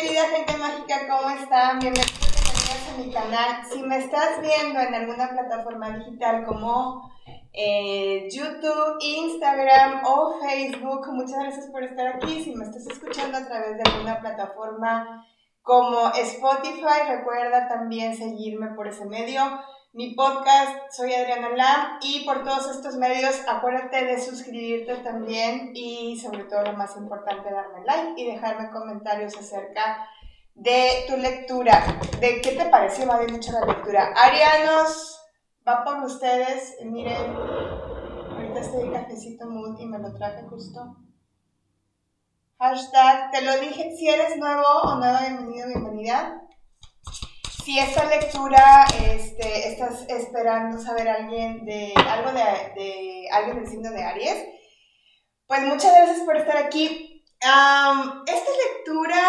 querida gente mágica, ¿cómo están? Bienvenidos, a mi canal. Si me estás viendo en alguna plataforma digital como eh, YouTube, Instagram o Facebook, muchas gracias por estar aquí. Si me estás escuchando a través de alguna plataforma como Spotify, recuerda también seguirme por ese medio mi podcast. Soy Adriana Lam y por todos estos medios acuérdate de suscribirte también y sobre todo lo más importante darme like y dejarme comentarios acerca de tu lectura, de qué te pareció mucho la lectura. Arianos, va por ustedes, miren, ahorita estoy cafecito mood y me lo traje justo. Hashtag, te lo dije, si eres nuevo o nueva, bienvenido, bienvenida si esta lectura este, estás esperando saber alguien de, algo de, de, alguien del signo de Aries, pues muchas gracias por estar aquí. esta lectura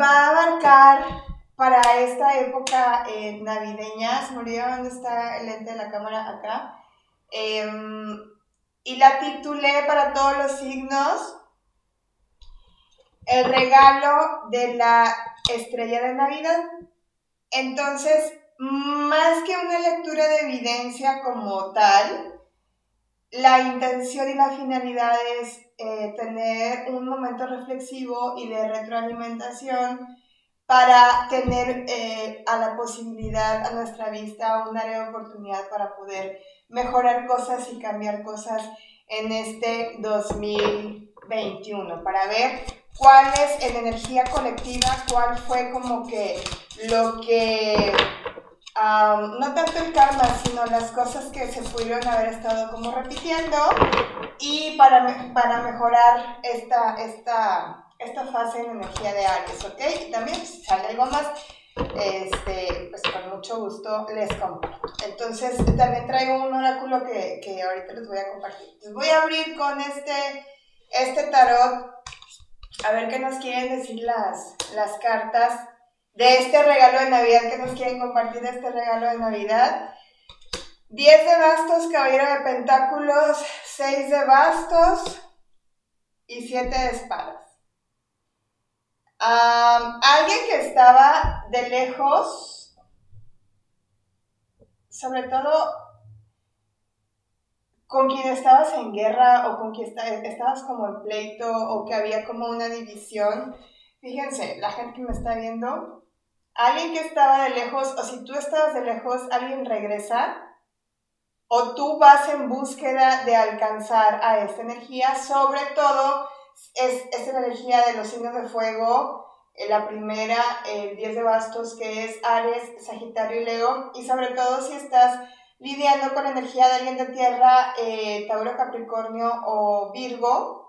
va a abarcar para esta época eh, navideña, se me olvidó dónde está el lente de la cámara acá, em, y la titulé para todos los signos, el regalo de la estrella de Navidad. Entonces, más que una lectura de evidencia como tal, la intención y la finalidad es eh, tener un momento reflexivo y de retroalimentación para tener eh, a la posibilidad a nuestra vista un área de oportunidad para poder mejorar cosas y cambiar cosas en este 2021, para ver cuál es en energía colectiva, cuál fue como que lo que, no tanto el karma, sino las cosas que se pudieron haber estado como repitiendo y para, para mejorar esta, esta, esta fase en energía de Aries, ¿ok? Y también si sale algo más, este, pues con mucho gusto les comparto. Entonces también traigo un oráculo que, que ahorita les voy a compartir. Les voy a abrir con este, este tarot a ver qué nos quieren decir las, las cartas de este regalo de Navidad que nos quieren compartir de este regalo de Navidad. 10 de bastos, caballero de pentáculos, 6 de bastos y 7 de espadas. alguien que estaba de lejos, sobre todo con quien estabas en guerra o con quien estabas como en pleito o que había como una división. Fíjense, la gente que me está viendo, alguien que estaba de lejos o si tú estabas de lejos, alguien regresa o tú vas en búsqueda de alcanzar a esta energía, sobre todo es, esta energía de los signos de fuego, eh, la primera, el 10 de bastos, que es Aries, Sagitario y Leo, y sobre todo si estás lidiando con la energía de alguien de tierra, eh, Tauro, Capricornio o Virgo,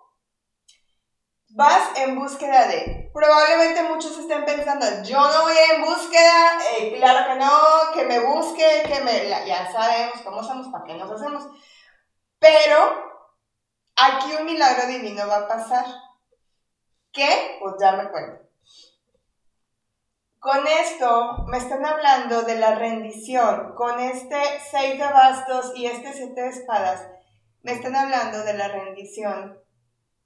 vas en búsqueda de. Probablemente muchos estén pensando, yo no voy en búsqueda, eh, claro que no, que me busque, que me. Ya sabemos cómo somos, para qué nos hacemos. Pero aquí un milagro divino va a pasar. ¿Qué? Pues ya me cuento. Con esto me están hablando de la rendición. Con este 6 de bastos y este 7 de espadas, me están hablando de la rendición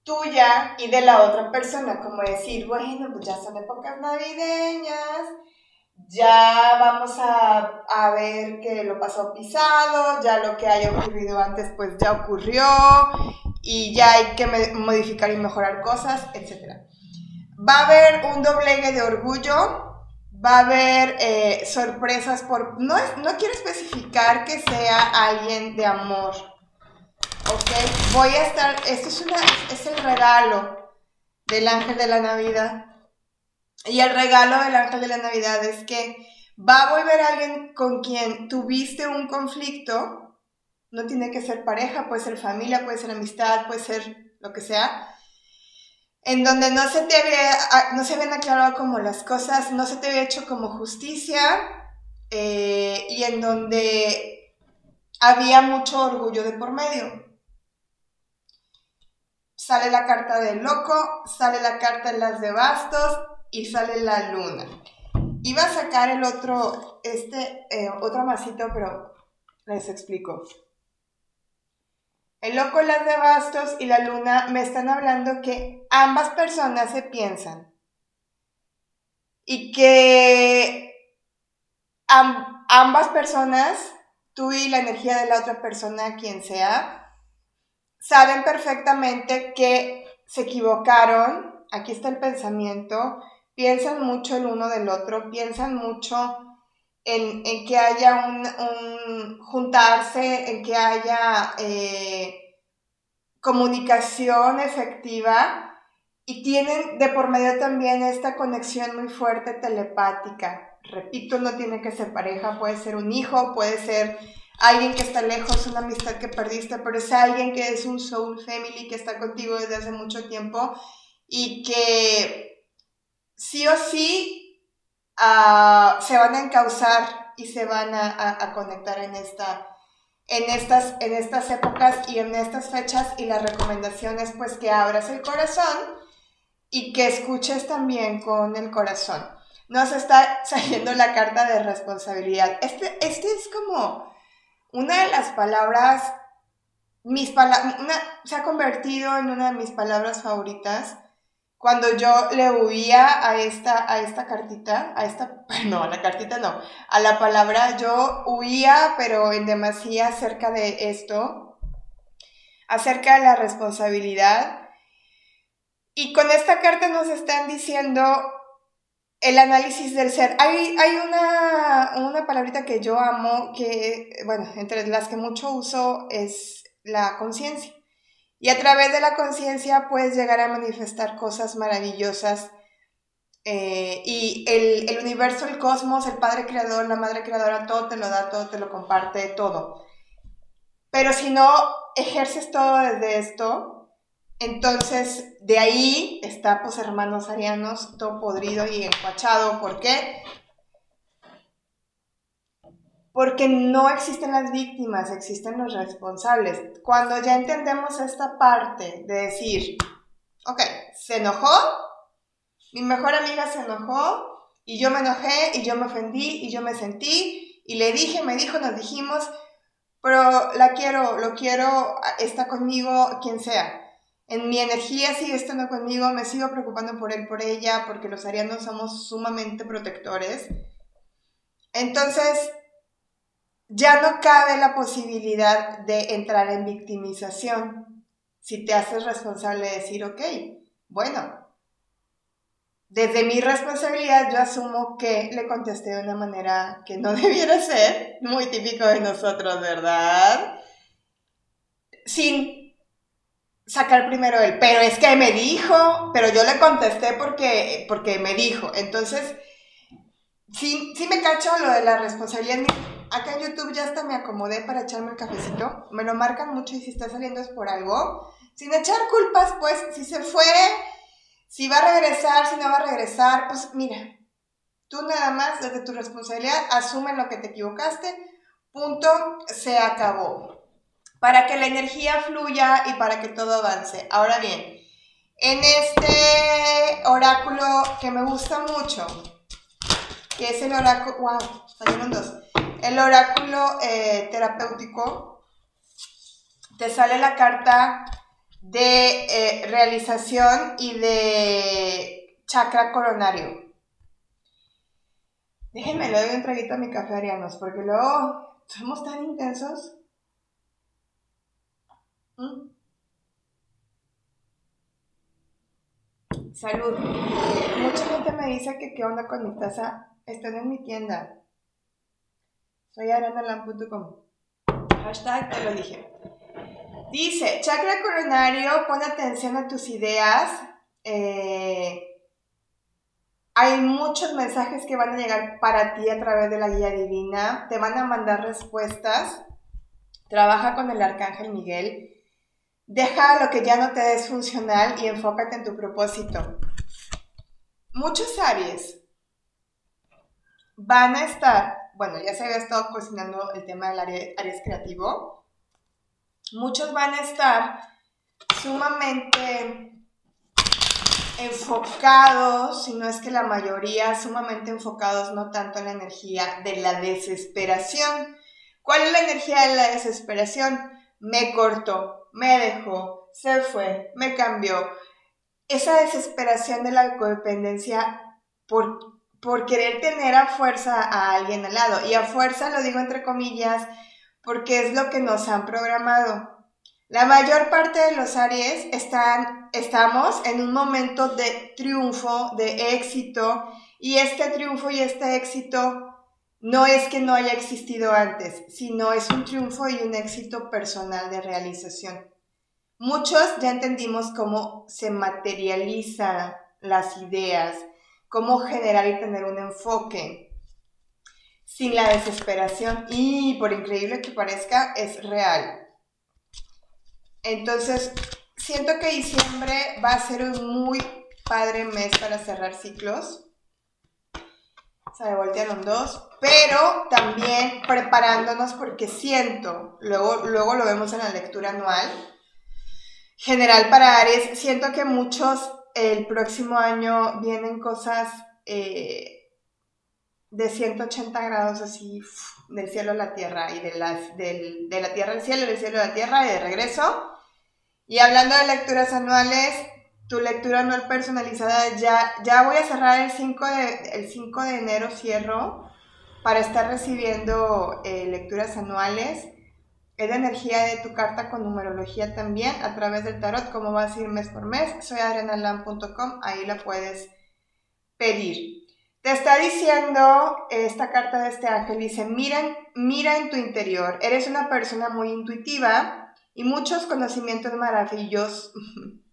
tuya y de la otra persona. Como decir, bueno, pues ya son épocas navideñas, ya vamos a, a, ver que lo pasó pisado, ya lo que haya ocurrido antes pues ya ocurrió y ya hay que modificar y mejorar cosas, etc. Va a haber un doblegue de orgullo, va a haber eh, sorpresas por... No, no quiero especificar que sea alguien de amor, ¿ok? Voy a estar... Esto es, es el regalo del ángel de la Navidad. Y el regalo del ángel de la Navidad es que va a volver alguien con quien tuviste un conflicto. No tiene que ser pareja, puede ser familia, puede ser amistad, puede ser lo que sea en donde no se te había, no se habían aclarado como las cosas, no se te había hecho como justicia eh, y en donde había mucho orgullo de por medio. Sale la carta del loco, sale la carta de las de bastos y sale la luna. Iba a sacar el otro, este, eh, otro masito, pero les explico. El loco, las de bastos y la luna me están hablando que ambas personas se piensan y que ambas personas, tú y la energía de la otra persona, quien sea, saben perfectamente que se equivocaron, aquí está el pensamiento, piensan mucho el uno del otro, piensan mucho en, que haya un, juntarse, en que haya eh, comunicación efectiva y tienen de por medio también esta conexión muy fuerte telepática. Repito, no tiene que ser pareja, puede ser un hijo, puede ser alguien que está lejos, una amistad que perdiste, pero es alguien que es un soul family que está contigo desde hace mucho tiempo y que sí o sí uh, se van a encauzar y se van a, conectar en, esta, en, estas, en estas épocas y en estas fechas y la recomendación es pues que abras el corazón y que escuches también con el corazón nos está saliendo la carta de responsabilidad. Este, este es como una de las palabras, mis se ha convertido en una de mis palabras favoritas. Cuando yo le huía a esta, a esta cartita, a esta, no, a la cartita no, a la palabra, yo huía, pero en demasía acerca de esto, acerca de la responsabilidad. Y con esta carta nos están diciendo el análisis del ser. Hay, hay una, una palabrita que yo amo, que, bueno, entre las que mucho uso es la conciencia. Y a través de la conciencia puedes llegar a manifestar cosas maravillosas. Eh, y el, el, universo, el cosmos, el Padre Creador, la Madre Creadora, todo te lo da, todo te lo comparte, todo. Pero si no ejerces todo desde esto, entonces, de ahí está, pues, hermanos arianos, todo podrido y empachado. ¿Por qué? Porque no existen las víctimas, existen los responsables. Cuando ya entendemos esta parte de decir, ok, se enojó, mi mejor amiga se enojó, y yo me enojé, y yo me ofendí, y yo me sentí, y le dije, me dijo, nos dijimos, pero la quiero, lo quiero, está conmigo, quien sea en mi energía sigue estando conmigo, me sigo preocupando por él, por ella, porque los arianos somos sumamente protectores. Entonces, ya no cabe la posibilidad de entrar en victimización. Si te haces responsable de decir, ok, bueno, desde mi responsabilidad yo asumo que le contesté de una manera que no debiera ser, muy típico de nosotros, ¿verdad? Sin sacar primero él, pero es que me dijo, pero yo le contesté porque, porque me dijo. Entonces, sí, sí me cacho lo de la responsabilidad. Acá en YouTube ya hasta me acomodé para echarme el cafecito. Me lo marcan mucho y si está saliendo es por algo. Sin echar culpas, pues, si se fue, si va a regresar, si no va a regresar, pues mira, tú nada más desde tu responsabilidad asume lo que te equivocaste, punto, se acabó para que la energía fluya y para que todo avance. Ahora bien, en este oráculo que me gusta mucho, que es el oráculo, wow, salieron dos, el oráculo eh, terapéutico, te sale la carta de eh, realización y de chakra coronario. Déjenme le doy un traguito a mi café, Arianos, porque luego somos tan intensos Salud. Mucha gente me dice que qué onda con mi taza. Están en mi tienda. Hashtag te lo dije. Dice, chakra coronario, pon atención a tus ideas. Eh, hay muchos mensajes que van a llegar para ti a través de la guía divina. Te van a mandar respuestas. Trabaja con el arcángel Miguel. Deja lo que ya no te es funcional y enfócate en tu propósito. Muchos Aries van a estar, bueno, ya se había estado cocinando el tema del Aries creativo. Muchos van a estar sumamente enfocados, si no es que la mayoría, sumamente enfocados no tanto en la energía de la desesperación. ¿Cuál es la energía de la desesperación? Me corto, me dejó, se fue, me cambió. Esa desesperación de la codependencia, ¿por, por querer tener a fuerza a alguien al lado. Y a fuerza lo digo entre comillas porque es lo que nos han programado. La mayor parte de los Aries están, estamos en un momento de triunfo, de éxito, y este triunfo y este éxito no es que no haya existido antes, sino es un triunfo y un éxito personal de realización. Muchos ya entendimos cómo se materializan las ideas, cómo generar y tener un enfoque sin la desesperación y, por increíble que parezca, es real. Entonces, siento que diciembre va a ser un muy padre mes para cerrar ciclos. Se voltearon dos, pero también preparándonos porque siento, luego, luego lo vemos en la lectura anual, general para Aries, siento que muchos el próximo año vienen cosas eh, de 180 grados así del cielo a la tierra y de, de la tierra al cielo, del cielo a la tierra y de regreso. Y hablando de lecturas anuales, tu lectura anual personalizada ya, ya voy a cerrar el 5 de, el 5 de enero, cierro para estar recibiendo eh, lecturas anuales. Es la energía de tu carta con numerología también a través del tarot, como vas a ir mes por mes. Soy adrenalam.com, ahí la puedes pedir. Te está diciendo esta carta de este ángel, dice, miren, mira en tu interior, eres una persona muy intuitiva y muchos conocimientos maravillosos,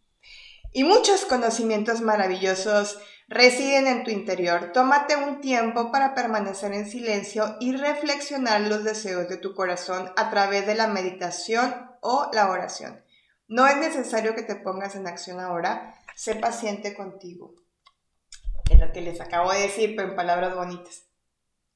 y muchos conocimientos maravillosos residen en tu interior. Tómate un tiempo para permanecer en silencio y reflexionar los deseos de tu corazón a través de la meditación o la oración. No es necesario que te pongas en acción ahora, sé paciente contigo. Es lo que les acabo de decir, pero en palabras bonitas.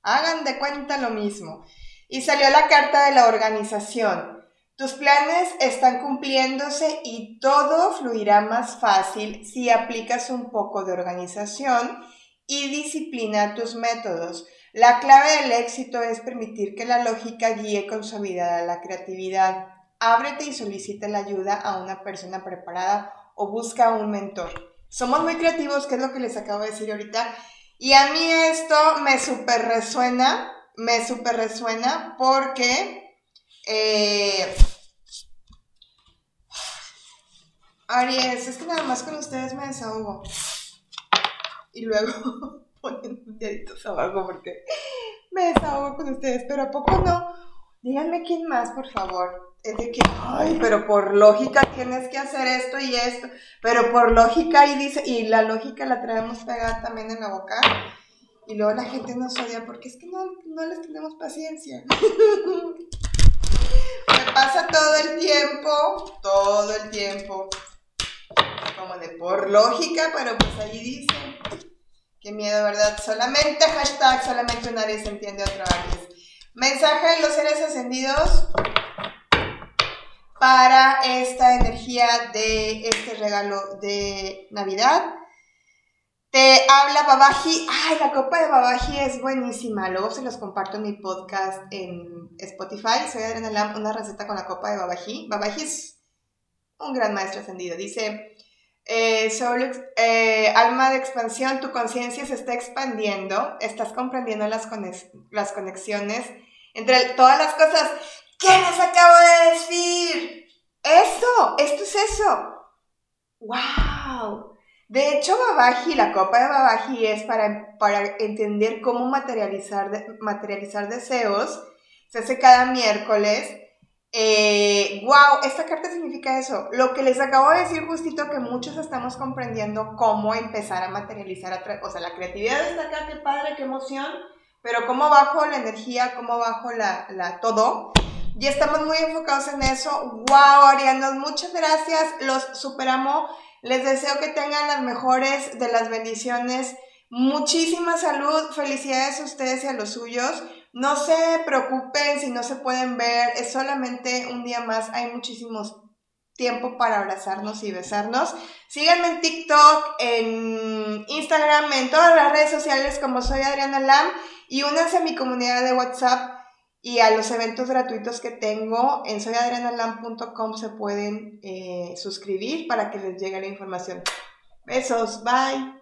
Hagan de cuenta lo mismo. Y salió la carta de la organización. Tus planes están cumpliéndose y todo fluirá más fácil si aplicas un poco de organización y disciplina a tus métodos. La clave del éxito es permitir que la lógica guíe con suavidad a la creatividad. Ábrete y solicita la ayuda a una persona preparada o busca un mentor. Somos muy creativos, que es lo que les acabo de decir ahorita. Y a mí esto me súper resuena, me súper resuena porque eh, Aries, es que nada más con ustedes me desahogo. Y luego ponen deditos abajo porque me desahogo con ustedes, pero ¿a poco no? Díganme quién más, por favor. Es de que, ay, pero por lógica tienes que hacer esto y esto, pero por lógica y dice, y la lógica la traemos pegada también en la boca. Y luego la gente nos odia porque es que no, no les tenemos paciencia. Me pasa todo el tiempo, todo el tiempo de por lógica, pero pues ahí dice, qué miedo, ¿verdad? Solamente hashtag, solamente un Aries entiende otro Aries. Mensaje de los seres ascendidos para esta energía de este regalo de Navidad. Te habla Babaji. Ay, la copa de Babaji es buenísima. Luego se los comparto en mi podcast en Spotify. Soy Adriana Lam, una receta con la copa de Babaji. Babaji es un gran maestro ascendido. Dice, eh, eh, alma de expansión, tu conciencia se está expandiendo, estás comprendiendo las, las conexiones entre todas las cosas. ¿Qué les acabo de decir? Eso, esto es eso. ¡Wow! De hecho, Babaji, la copa de Babaji es para, para entender cómo materializar, materializar deseos. Se hace cada miércoles eh, wow, esta carta significa eso. Lo que les acabo de decir justito que muchos estamos comprendiendo cómo empezar a materializar, o sea, la creatividad está acá, qué padre, qué emoción, pero cómo bajo la energía, cómo bajo la, la todo. Y estamos muy enfocados en eso. Wow, Arianos, muchas gracias, los superamo. Les deseo que tengan las mejores de las bendiciones. Muchísima salud, felicidades a ustedes y a los suyos. No se preocupen si no se pueden ver, es solamente un día más, hay muchísimos tiempo para abrazarnos y besarnos. Síganme en TikTok, en Instagram, en todas las redes sociales como soy Adriana Lam y únanse a mi comunidad de WhatsApp y a los eventos gratuitos que tengo en soyadrianalam.com se pueden eh, suscribir para que les llegue la información. Besos, bye.